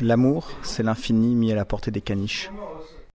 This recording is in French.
L'amour, c'est l'infini mis à la portée des caniches.